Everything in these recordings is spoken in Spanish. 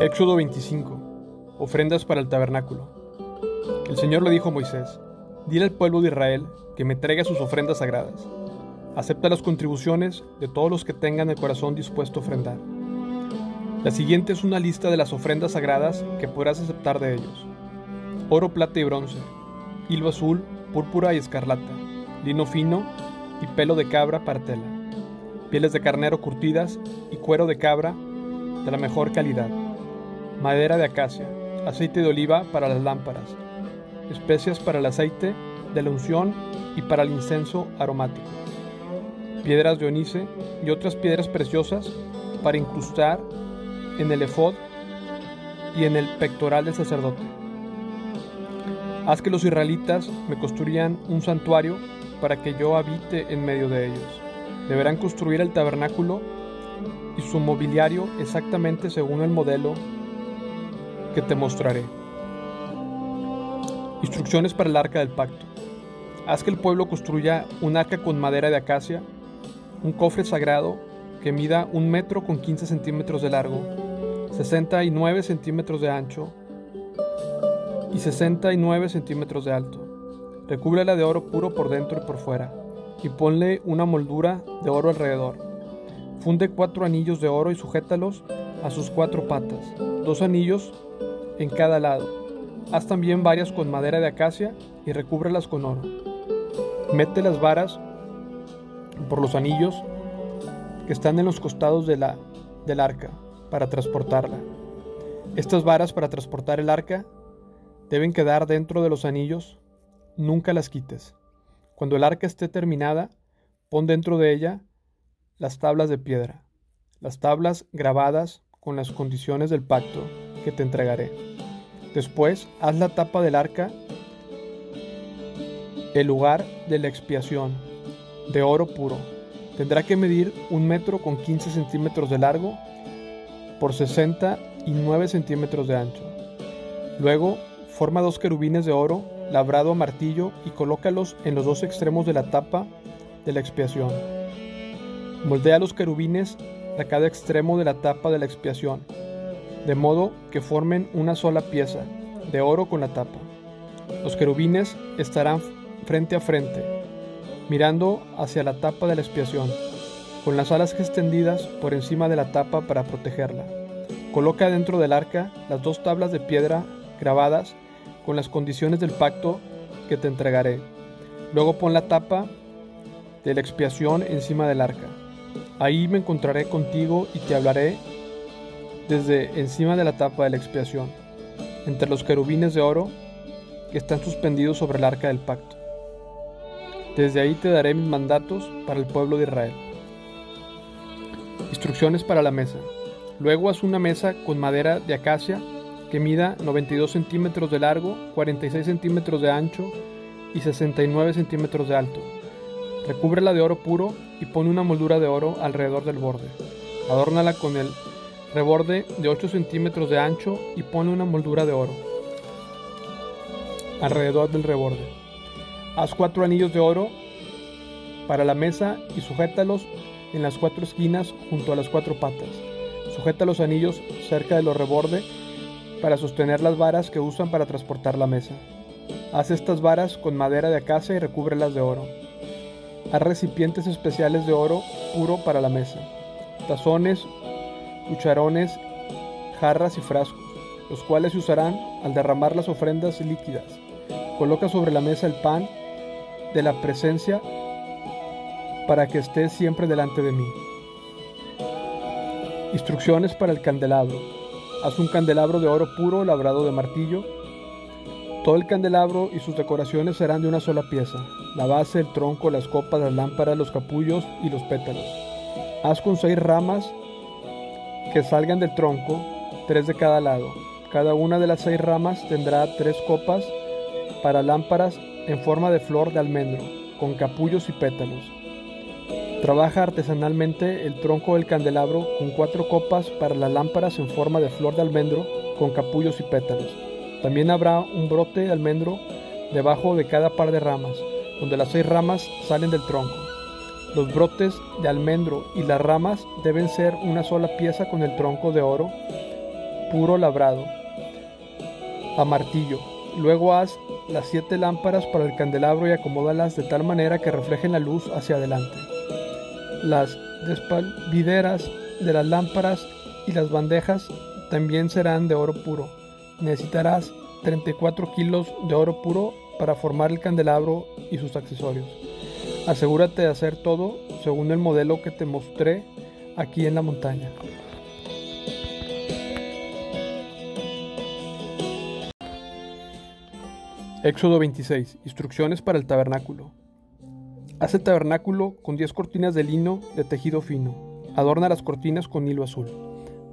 Éxodo 25. Ofrendas para el tabernáculo. El Señor le dijo a Moisés, dile al pueblo de Israel que me traiga sus ofrendas sagradas. Acepta las contribuciones de todos los que tengan el corazón dispuesto a ofrendar. La siguiente es una lista de las ofrendas sagradas que podrás aceptar de ellos. Oro, plata y bronce, hilo azul, púrpura y escarlata, lino fino y pelo de cabra para tela, pieles de carnero curtidas y cuero de cabra de la mejor calidad madera de acacia, aceite de oliva para las lámparas, especias para el aceite de la unción y para el incenso aromático, piedras de onice y otras piedras preciosas para incrustar en el efod y en el pectoral del sacerdote. Haz que los israelitas me construyan un santuario para que yo habite en medio de ellos. Deberán construir el tabernáculo y su mobiliario exactamente según el modelo te mostraré. Instrucciones para el arca del pacto. Haz que el pueblo construya un arca con madera de acacia, un cofre sagrado que mida un metro con 15 centímetros de largo, 69 centímetros de ancho y 69 centímetros de alto. Recúbrela de oro puro por dentro y por fuera, y ponle una moldura de oro alrededor. Funde cuatro anillos de oro y sujétalos a sus cuatro patas, dos anillos en cada lado. Haz también varias con madera de acacia y recúbrelas con oro. Mete las varas por los anillos que están en los costados de la, del arca para transportarla. Estas varas para transportar el arca deben quedar dentro de los anillos, nunca las quites. Cuando el arca esté terminada, pon dentro de ella las tablas de piedra, las tablas grabadas con las condiciones del pacto que te entregaré. Después, haz la tapa del arca, el lugar de la expiación, de oro puro. Tendrá que medir un metro con 15 centímetros de largo por 69 centímetros de ancho. Luego, forma dos querubines de oro labrado a martillo y colócalos en los dos extremos de la tapa de la expiación. Moldea los querubines a cada extremo de la tapa de la expiación de modo que formen una sola pieza, de oro con la tapa. Los querubines estarán frente a frente, mirando hacia la tapa de la expiación, con las alas extendidas por encima de la tapa para protegerla. Coloca dentro del arca las dos tablas de piedra grabadas con las condiciones del pacto que te entregaré. Luego pon la tapa de la expiación encima del arca. Ahí me encontraré contigo y te hablaré desde encima de la tapa de la expiación, entre los querubines de oro que están suspendidos sobre el arca del pacto. Desde ahí te daré mis mandatos para el pueblo de Israel. Instrucciones para la mesa. Luego haz una mesa con madera de acacia que mida 92 centímetros de largo, 46 centímetros de ancho y 69 centímetros de alto. Recúbrela de oro puro y pone una moldura de oro alrededor del borde. Adórnala con el reborde de 8 centímetros de ancho y pone una moldura de oro alrededor del reborde. Haz cuatro anillos de oro para la mesa y sujétalos en las cuatro esquinas junto a las cuatro patas. Sujeta los anillos cerca de los reborde para sostener las varas que usan para transportar la mesa. Haz estas varas con madera de acacia y recúbrelas de oro. Haz recipientes especiales de oro puro para la mesa. Tazones cucharones, jarras y frascos, los cuales se usarán al derramar las ofrendas líquidas. Coloca sobre la mesa el pan de la presencia para que esté siempre delante de mí. Instrucciones para el candelabro. Haz un candelabro de oro puro labrado de martillo. Todo el candelabro y sus decoraciones serán de una sola pieza. La base, el tronco, las copas, las lámparas, los capullos y los pétalos. Haz con seis ramas que salgan del tronco, tres de cada lado. Cada una de las seis ramas tendrá tres copas para lámparas en forma de flor de almendro, con capullos y pétalos. Trabaja artesanalmente el tronco del candelabro con cuatro copas para las lámparas en forma de flor de almendro, con capullos y pétalos. También habrá un brote de almendro debajo de cada par de ramas, donde las seis ramas salen del tronco. Los brotes de almendro y las ramas deben ser una sola pieza con el tronco de oro puro labrado, a martillo. Luego haz las siete lámparas para el candelabro y acomódalas de tal manera que reflejen la luz hacia adelante. Las despalvideras de las lámparas y las bandejas también serán de oro puro. Necesitarás 34 kilos de oro puro para formar el candelabro y sus accesorios. Asegúrate de hacer todo según el modelo que te mostré aquí en la montaña. Éxodo 26. Instrucciones para el tabernáculo. Haz el tabernáculo con 10 cortinas de lino de tejido fino. Adorna las cortinas con hilo azul,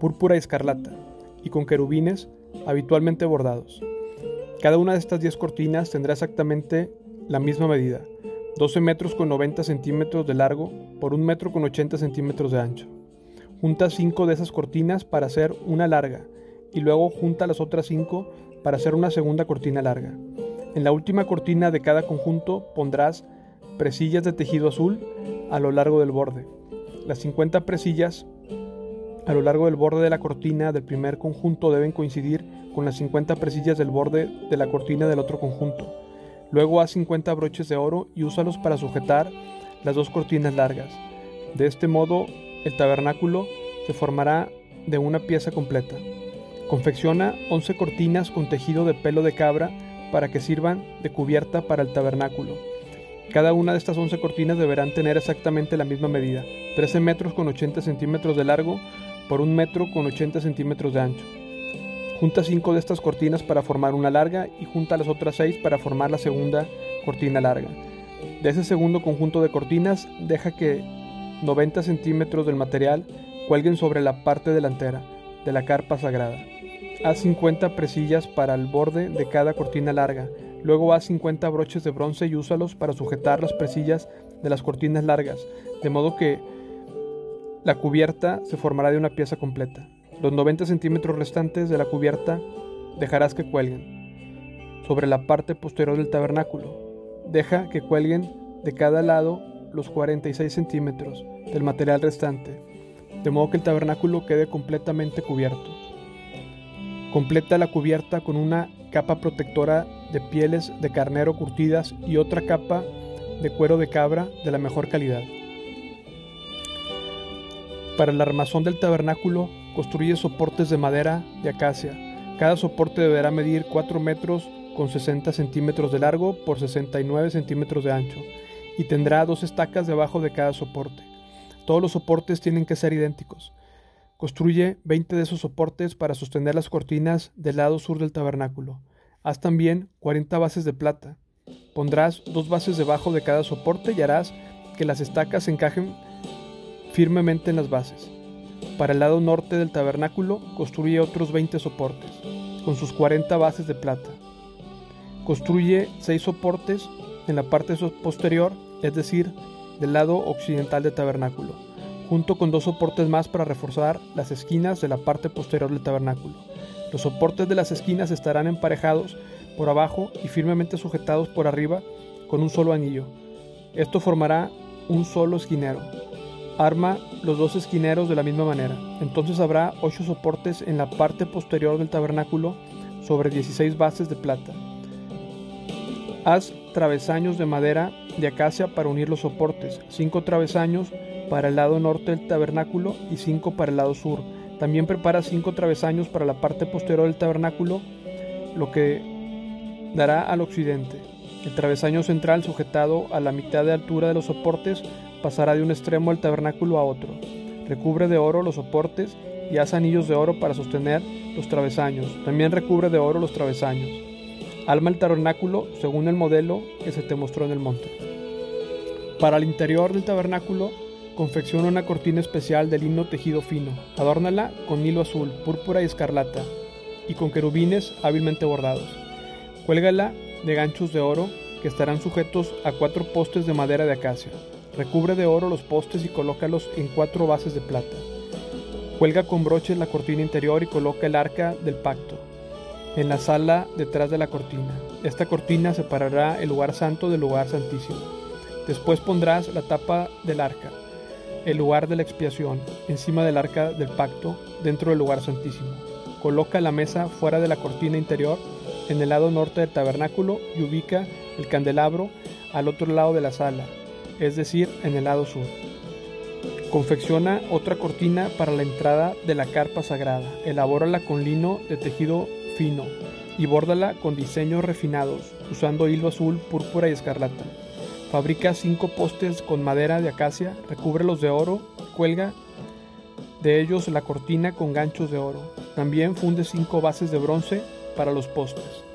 púrpura y escarlata, y con querubines habitualmente bordados. Cada una de estas 10 cortinas tendrá exactamente la misma medida, 12 metros con 90 centímetros de largo por 1 metro con 80 centímetros de ancho. Junta 5 de esas cortinas para hacer una larga, y luego junta las otras 5 para hacer una segunda cortina larga. En la última cortina de cada conjunto pondrás presillas de tejido azul a lo largo del borde. Las 50 presillas a lo largo del borde de la cortina del primer conjunto deben coincidir con las 50 presillas del borde de la cortina del otro conjunto. Luego haz 50 broches de oro y úsalos para sujetar las dos cortinas largas. De este modo, el tabernáculo se formará de una pieza completa. Confecciona 11 cortinas con tejido de pelo de cabra para que sirvan de cubierta para el tabernáculo. Cada una de estas 11 cortinas deberán tener exactamente la misma medida, 13 metros con 80 centímetros de largo por 1 metro con 80 centímetros de ancho. Junta 5 de estas cortinas para formar una larga y junta las otras 6 para formar la segunda cortina larga. De ese segundo conjunto de cortinas, deja que 90 centímetros del material cuelguen sobre la parte delantera de la carpa sagrada. Haz 50 presillas para el borde de cada cortina larga. Luego haz 50 broches de bronce y úsalos para sujetar las presillas de las cortinas largas, de modo que la cubierta se formará de una pieza completa. Los 90 centímetros restantes de la cubierta dejarás que cuelguen sobre la parte posterior del tabernáculo. Deja que cuelguen de cada lado los 46 centímetros del material restante, de modo que el tabernáculo quede completamente cubierto. Completa la cubierta con una capa protectora de pieles de carnero curtidas y otra capa de cuero de cabra de la mejor calidad. Para el armazón del tabernáculo construye soportes de madera de acacia. Cada soporte deberá medir 4 metros con 60 centímetros de largo por 69 centímetros de ancho y tendrá dos estacas debajo de cada soporte. Todos los soportes tienen que ser idénticos. Construye 20 de esos soportes para sostener las cortinas del lado sur del tabernáculo. Haz también 40 bases de plata. Pondrás dos bases debajo de cada soporte y harás que las estacas se encajen firmemente en las bases. Para el lado norte del tabernáculo construye otros 20 soportes, con sus 40 bases de plata. Construye 6 soportes en la parte posterior, es decir, del lado occidental del tabernáculo junto con dos soportes más para reforzar las esquinas de la parte posterior del tabernáculo. Los soportes de las esquinas estarán emparejados por abajo y firmemente sujetados por arriba con un solo anillo. Esto formará un solo esquinero. Arma los dos esquineros de la misma manera. Entonces habrá ocho soportes en la parte posterior del tabernáculo sobre 16 bases de plata. Haz travesaños de madera de acacia para unir los soportes, cinco travesaños para el lado norte del tabernáculo y cinco para el lado sur. También prepara cinco travesaños para la parte posterior del tabernáculo, lo que dará al occidente. El travesaño central, sujetado a la mitad de altura de los soportes, pasará de un extremo del tabernáculo a otro. Recubre de oro los soportes y haz anillos de oro para sostener los travesaños. También recubre de oro los travesaños. Alma el tabernáculo según el modelo que se te mostró en el monte. Para el interior del tabernáculo Confecciona una cortina especial de lino tejido fino. Adórnala con hilo azul, púrpura y escarlata, y con querubines hábilmente bordados. Cuélgala de ganchos de oro que estarán sujetos a cuatro postes de madera de acacia. Recubre de oro los postes y colócalos en cuatro bases de plata. Cuelga con broches la cortina interior y coloca el arca del pacto en la sala detrás de la cortina. Esta cortina separará el lugar santo del lugar santísimo. Después pondrás la tapa del arca el lugar de la expiación, encima del arca del pacto, dentro del lugar santísimo. Coloca la mesa fuera de la cortina interior en el lado norte del tabernáculo y ubica el candelabro al otro lado de la sala, es decir, en el lado sur. Confecciona otra cortina para la entrada de la carpa sagrada. Elabórala con lino de tejido fino y bórdala con diseños refinados, usando hilo azul, púrpura y escarlata. Fabrica cinco postes con madera de acacia, recúbrelos de oro, cuelga de ellos la cortina con ganchos de oro. También funde cinco bases de bronce para los postes.